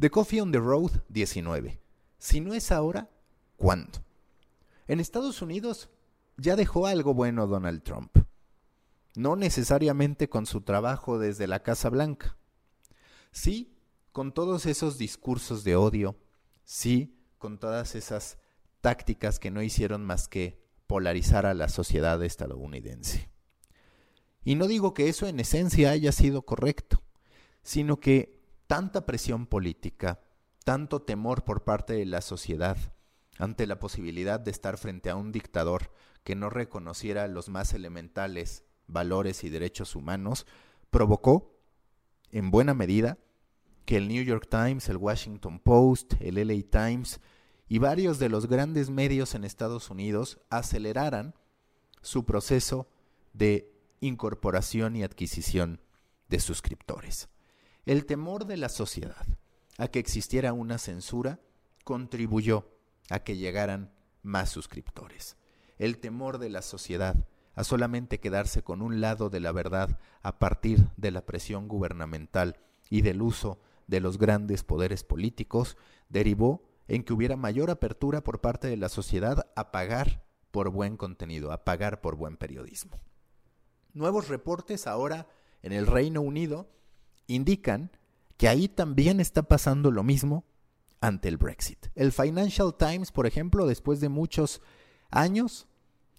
The Coffee on the Road 19. Si no es ahora, ¿cuándo? En Estados Unidos ya dejó algo bueno Donald Trump. No necesariamente con su trabajo desde la Casa Blanca. Sí, con todos esos discursos de odio. Sí, con todas esas tácticas que no hicieron más que polarizar a la sociedad estadounidense. Y no digo que eso en esencia haya sido correcto, sino que tanta presión política, tanto temor por parte de la sociedad ante la posibilidad de estar frente a un dictador que no reconociera los más elementales valores y derechos humanos, provocó, en buena medida, que el New York Times, el Washington Post, el LA Times y varios de los grandes medios en Estados Unidos aceleraran su proceso de incorporación y adquisición de suscriptores. El temor de la sociedad a que existiera una censura contribuyó a que llegaran más suscriptores. El temor de la sociedad a solamente quedarse con un lado de la verdad a partir de la presión gubernamental y del uso de los grandes poderes políticos derivó en que hubiera mayor apertura por parte de la sociedad a pagar por buen contenido, a pagar por buen periodismo. Nuevos reportes ahora en el Reino Unido indican que ahí también está pasando lo mismo ante el Brexit. El Financial Times, por ejemplo, después de muchos años,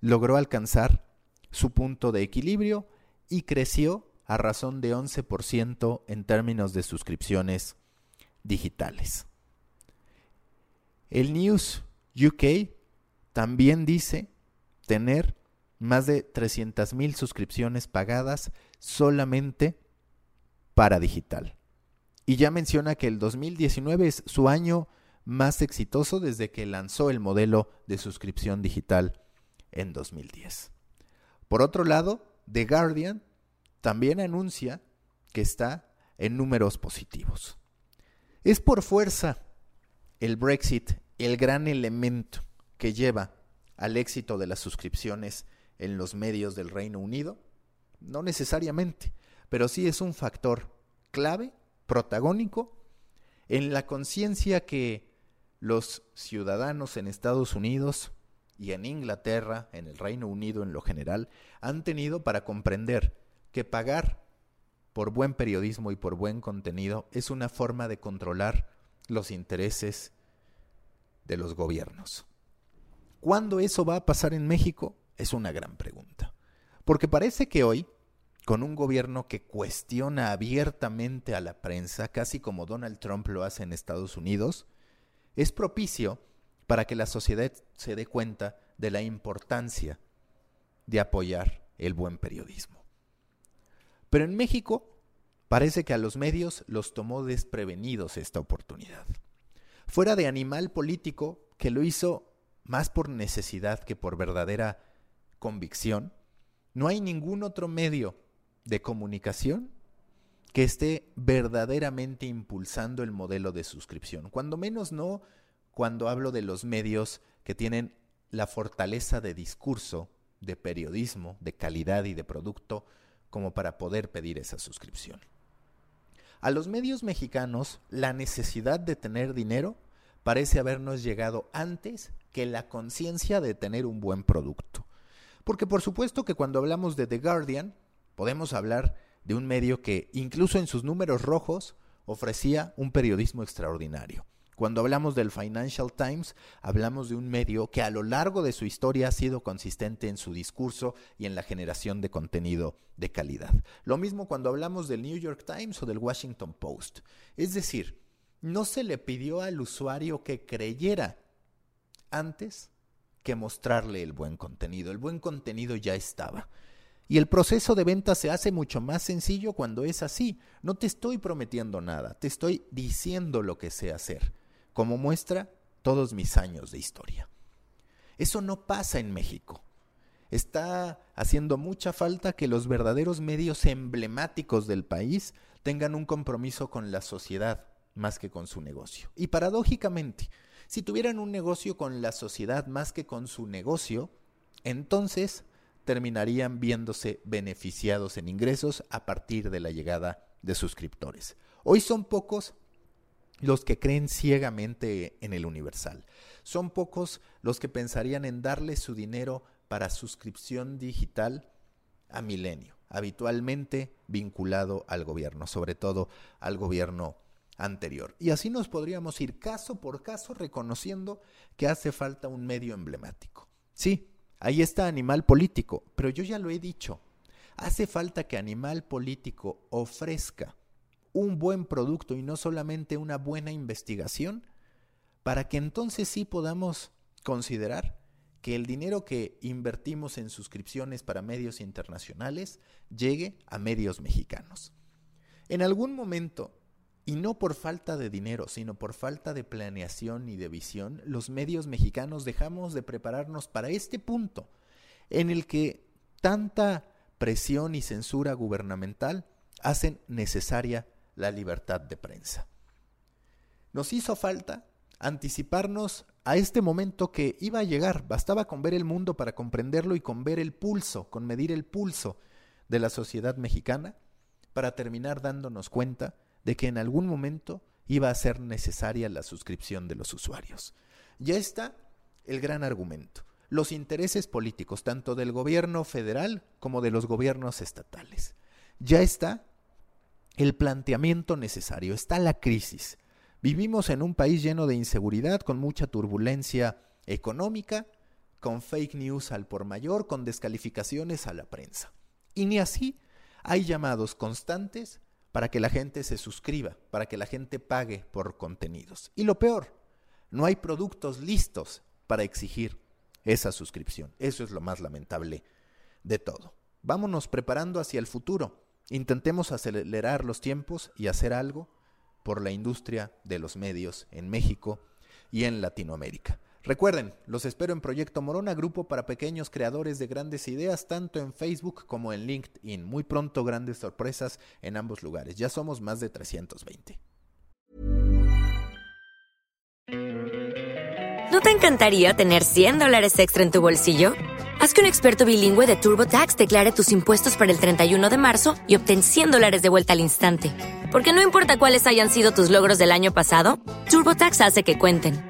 logró alcanzar su punto de equilibrio y creció a razón de 11% en términos de suscripciones digitales. El News UK también dice tener más de 300.000 suscripciones pagadas solamente para digital. Y ya menciona que el 2019 es su año más exitoso desde que lanzó el modelo de suscripción digital en 2010. Por otro lado, The Guardian también anuncia que está en números positivos. Es por fuerza el Brexit el gran elemento que lleva al éxito de las suscripciones en los medios del Reino Unido? No necesariamente pero sí es un factor clave, protagónico, en la conciencia que los ciudadanos en Estados Unidos y en Inglaterra, en el Reino Unido en lo general, han tenido para comprender que pagar por buen periodismo y por buen contenido es una forma de controlar los intereses de los gobiernos. ¿Cuándo eso va a pasar en México? Es una gran pregunta. Porque parece que hoy con un gobierno que cuestiona abiertamente a la prensa, casi como Donald Trump lo hace en Estados Unidos, es propicio para que la sociedad se dé cuenta de la importancia de apoyar el buen periodismo. Pero en México parece que a los medios los tomó desprevenidos esta oportunidad. Fuera de animal político que lo hizo más por necesidad que por verdadera convicción, no hay ningún otro medio de comunicación que esté verdaderamente impulsando el modelo de suscripción. Cuando menos no cuando hablo de los medios que tienen la fortaleza de discurso, de periodismo, de calidad y de producto como para poder pedir esa suscripción. A los medios mexicanos la necesidad de tener dinero parece habernos llegado antes que la conciencia de tener un buen producto. Porque por supuesto que cuando hablamos de The Guardian, Podemos hablar de un medio que, incluso en sus números rojos, ofrecía un periodismo extraordinario. Cuando hablamos del Financial Times, hablamos de un medio que a lo largo de su historia ha sido consistente en su discurso y en la generación de contenido de calidad. Lo mismo cuando hablamos del New York Times o del Washington Post. Es decir, no se le pidió al usuario que creyera antes que mostrarle el buen contenido. El buen contenido ya estaba. Y el proceso de venta se hace mucho más sencillo cuando es así. No te estoy prometiendo nada, te estoy diciendo lo que sé hacer, como muestra todos mis años de historia. Eso no pasa en México. Está haciendo mucha falta que los verdaderos medios emblemáticos del país tengan un compromiso con la sociedad más que con su negocio. Y paradójicamente, si tuvieran un negocio con la sociedad más que con su negocio, entonces terminarían viéndose beneficiados en ingresos a partir de la llegada de suscriptores. Hoy son pocos los que creen ciegamente en el universal. Son pocos los que pensarían en darle su dinero para suscripción digital a Milenio, habitualmente vinculado al gobierno, sobre todo al gobierno anterior. Y así nos podríamos ir caso por caso reconociendo que hace falta un medio emblemático. Sí, Ahí está Animal Político, pero yo ya lo he dicho, hace falta que Animal Político ofrezca un buen producto y no solamente una buena investigación, para que entonces sí podamos considerar que el dinero que invertimos en suscripciones para medios internacionales llegue a medios mexicanos. En algún momento y no por falta de dinero, sino por falta de planeación y de visión, los medios mexicanos dejamos de prepararnos para este punto en el que tanta presión y censura gubernamental hacen necesaria la libertad de prensa. Nos hizo falta anticiparnos a este momento que iba a llegar. Bastaba con ver el mundo para comprenderlo y con ver el pulso, con medir el pulso de la sociedad mexicana, para terminar dándonos cuenta de que en algún momento iba a ser necesaria la suscripción de los usuarios. Ya está el gran argumento, los intereses políticos, tanto del gobierno federal como de los gobiernos estatales. Ya está el planteamiento necesario, está la crisis. Vivimos en un país lleno de inseguridad, con mucha turbulencia económica, con fake news al por mayor, con descalificaciones a la prensa. Y ni así hay llamados constantes para que la gente se suscriba, para que la gente pague por contenidos. Y lo peor, no hay productos listos para exigir esa suscripción. Eso es lo más lamentable de todo. Vámonos preparando hacia el futuro. Intentemos acelerar los tiempos y hacer algo por la industria de los medios en México y en Latinoamérica. Recuerden, los espero en Proyecto Morona, grupo para pequeños creadores de grandes ideas, tanto en Facebook como en LinkedIn. Muy pronto grandes sorpresas en ambos lugares. Ya somos más de 320. ¿No te encantaría tener 100 dólares extra en tu bolsillo? Haz que un experto bilingüe de TurboTax declare tus impuestos para el 31 de marzo y obtén 100 dólares de vuelta al instante. Porque no importa cuáles hayan sido tus logros del año pasado, TurboTax hace que cuenten